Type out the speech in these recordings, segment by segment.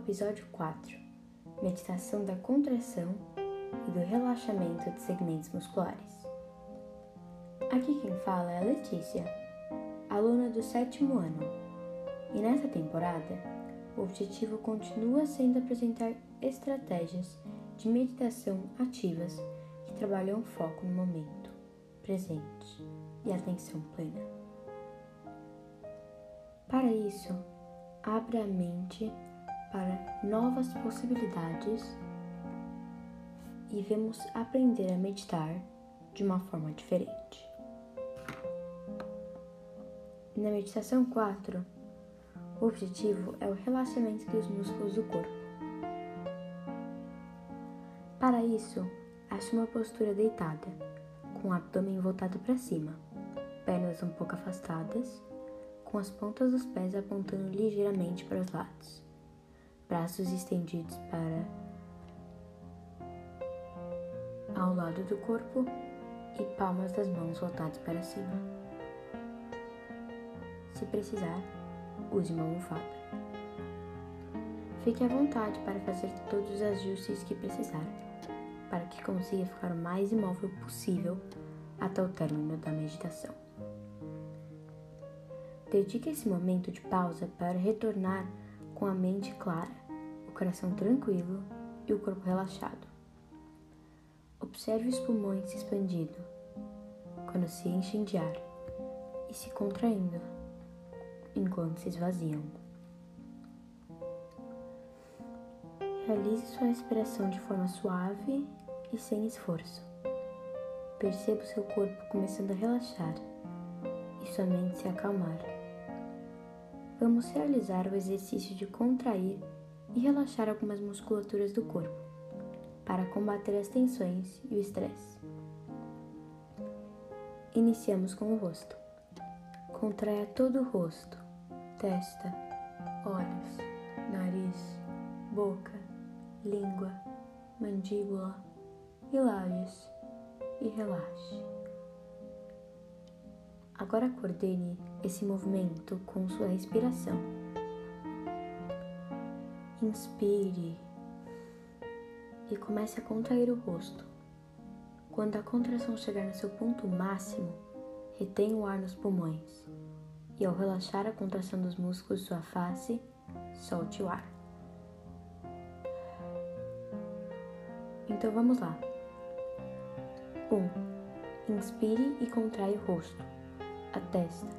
episódio 4: Meditação da contração e do relaxamento de segmentos musculares. Aqui quem fala é a Letícia, aluna do sétimo ano, e nessa temporada o objetivo continua sendo apresentar estratégias de meditação ativas que trabalham foco no momento presente e atenção plena. Para isso, abra a mente para novas possibilidades e vamos aprender a meditar de uma forma diferente. Na meditação 4, o objetivo é o relaxamento dos músculos do corpo. Para isso, ache uma postura deitada, com o abdômen voltado para cima, pernas um pouco afastadas, com as pontas dos pés apontando ligeiramente para os lados braços estendidos para ao lado do corpo e palmas das mãos voltadas para cima. Se precisar, use uma almofada. Fique à vontade para fazer todos os ajustes que precisar, para que consiga ficar o mais imóvel possível até o término da meditação. Dedique esse momento de pausa para retornar com a mente clara coração tranquilo e o corpo relaxado. Observe os pulmões se expandindo quando se enchem de ar e se contraindo enquanto se esvaziam. Realize sua respiração de forma suave e sem esforço. Perceba o seu corpo começando a relaxar e sua mente se acalmar. Vamos realizar o exercício de contrair e relaxar algumas musculaturas do corpo, para combater as tensões e o estresse. Iniciamos com o rosto. Contraia todo o rosto, testa, olhos, nariz, boca, língua, mandíbula e lábios e relaxe. Agora coordene esse movimento com sua respiração. Inspire e comece a contrair o rosto. Quando a contração chegar no seu ponto máximo, retenha o ar nos pulmões e, ao relaxar a contração dos músculos de sua face, solte o ar. Então vamos lá. 1. Um, inspire e contrai o rosto, a testa,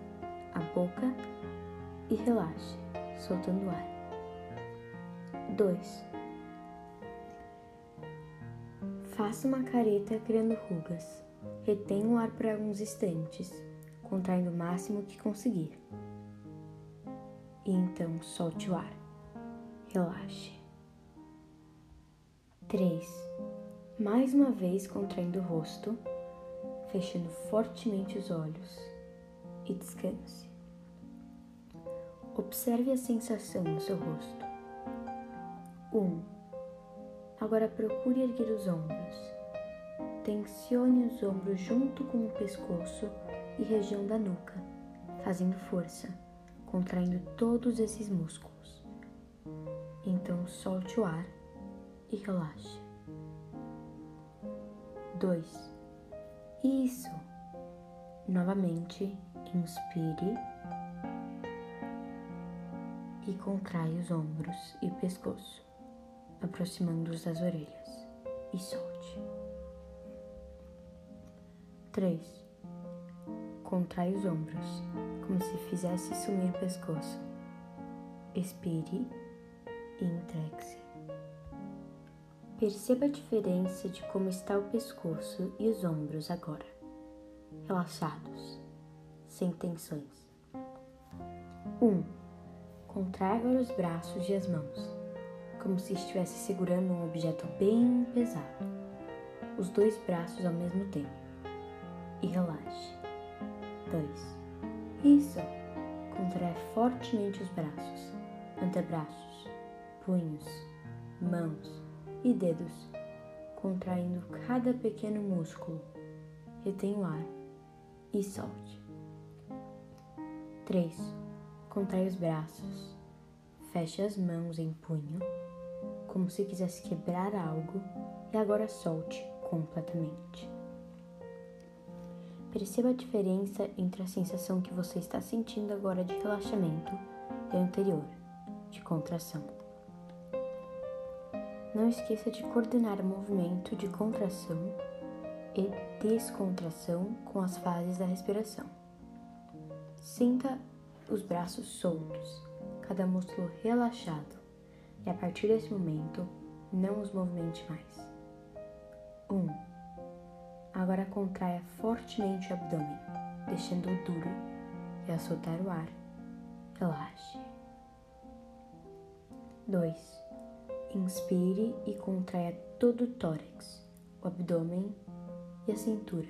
a boca e relaxe, soltando o ar. 2. Faça uma careta criando rugas. Retenha o ar por alguns instantes, contraindo o máximo que conseguir. E então solte o ar. Relaxe. 3. Mais uma vez contraindo o rosto, fechando fortemente os olhos e descanse. Observe a sensação no seu rosto. 1. Um. Agora procure erguer os ombros. Tensione os ombros junto com o pescoço e região da nuca, fazendo força, contraindo todos esses músculos. Então solte o ar e relaxe. 2. Isso. Novamente, inspire e contrai os ombros e pescoço aproximando-os das orelhas, e solte. 3. Contrai os ombros, como se fizesse sumir o pescoço. Expire e entregue-se. Perceba a diferença de como está o pescoço e os ombros agora, relaxados, sem tensões. 1. Um, contrai agora os braços e as mãos como se estivesse segurando um objeto bem pesado, os dois braços ao mesmo tempo. E relaxe. 2. Isso. Contrai fortemente os braços, antebraços, punhos, mãos e dedos, contraindo cada pequeno músculo. Retém o ar e solte. 3. Contrai os braços, feche as mãos em punho, como se quisesse quebrar algo, e agora solte completamente. Perceba a diferença entre a sensação que você está sentindo agora de relaxamento e a anterior, de contração. Não esqueça de coordenar o movimento de contração e descontração com as fases da respiração. Sinta os braços soltos, cada músculo relaxado, e a partir desse momento, não os movimente mais. 1. Um, agora contraia fortemente o abdômen, deixando-o duro, e ao soltar o ar, relaxe. 2. Inspire e contraia todo o tórax, o abdômen e a cintura,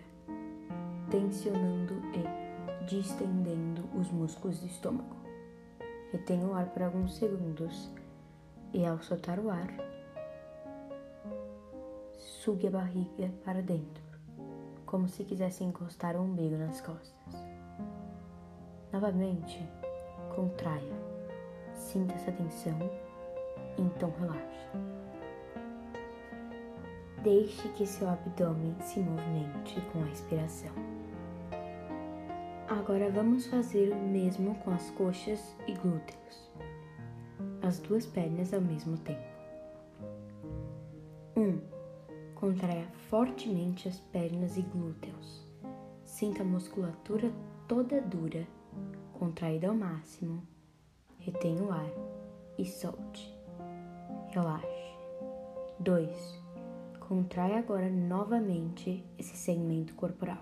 tensionando e distendendo os músculos do estômago. Retenha o ar por alguns segundos e, ao soltar o ar, sugue a barriga para dentro, como se quisesse encostar o umbigo nas costas. Novamente, contraia, sinta essa tensão então relaxe. Deixe que seu abdômen se movimente com a respiração. Agora vamos fazer o mesmo com as coxas e glúteos. As duas pernas ao mesmo tempo. 1. Um, contraia fortemente as pernas e glúteos. Sinta a musculatura toda dura, contraída ao máximo. Retenha o ar e solte relaxe. 2. Contrai agora novamente esse segmento corporal,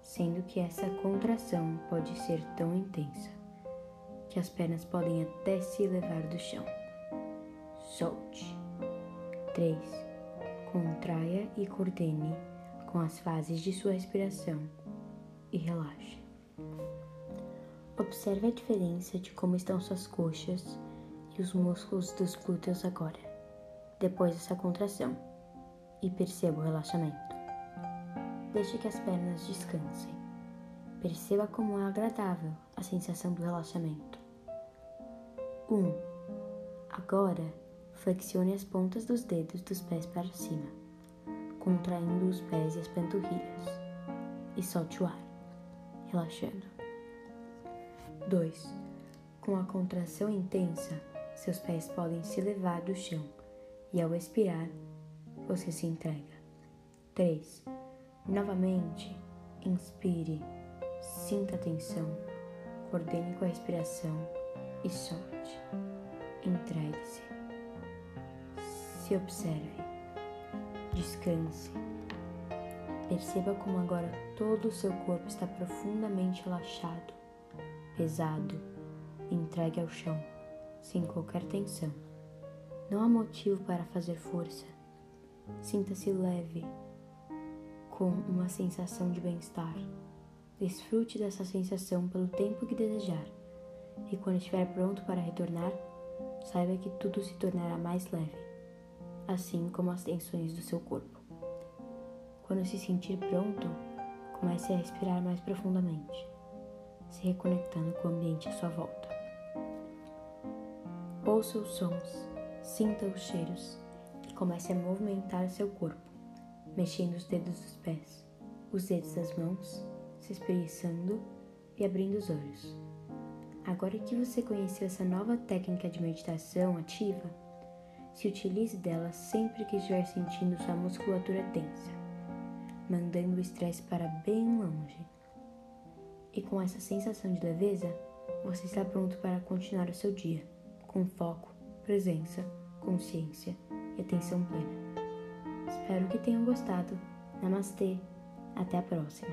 sendo que essa contração pode ser tão intensa que as pernas podem até se elevar do chão. Solte. 3. Contraia e coordene com as fases de sua respiração e relaxe. Observe a diferença de como estão suas coxas e os músculos dos glúteos agora, depois dessa contração, e perceba o relaxamento. Deixe que as pernas descansem. Perceba como é agradável a sensação do relaxamento. 1. Um, agora, flexione as pontas dos dedos dos pés para cima, contraindo os pés e as panturrilhas, e solte o ar, relaxando. 2. Com a contração intensa, seus pés podem se levar do chão e ao expirar, você se entrega. 3. Novamente, inspire, sinta a tensão, coordene com a respiração e solte. Entregue-se. Se observe. Descanse. Perceba como agora todo o seu corpo está profundamente relaxado, pesado, entregue ao chão sem qualquer tensão. Não há motivo para fazer força. Sinta-se leve, com uma sensação de bem-estar. Desfrute dessa sensação pelo tempo que desejar, e quando estiver pronto para retornar, saiba que tudo se tornará mais leve, assim como as tensões do seu corpo. Quando se sentir pronto, comece a respirar mais profundamente, se reconectando com o ambiente à sua volta. Ouça os sons, sinta os cheiros e comece a movimentar seu corpo, mexendo os dedos dos pés, os dedos das mãos, se espreguiçando e abrindo os olhos. Agora que você conheceu essa nova técnica de meditação ativa, se utilize dela sempre que estiver sentindo sua musculatura tensa, mandando o estresse para bem longe. E com essa sensação de leveza, você está pronto para continuar o seu dia com foco, presença, consciência e atenção plena. Espero que tenham gostado. Namastê. Até a próxima.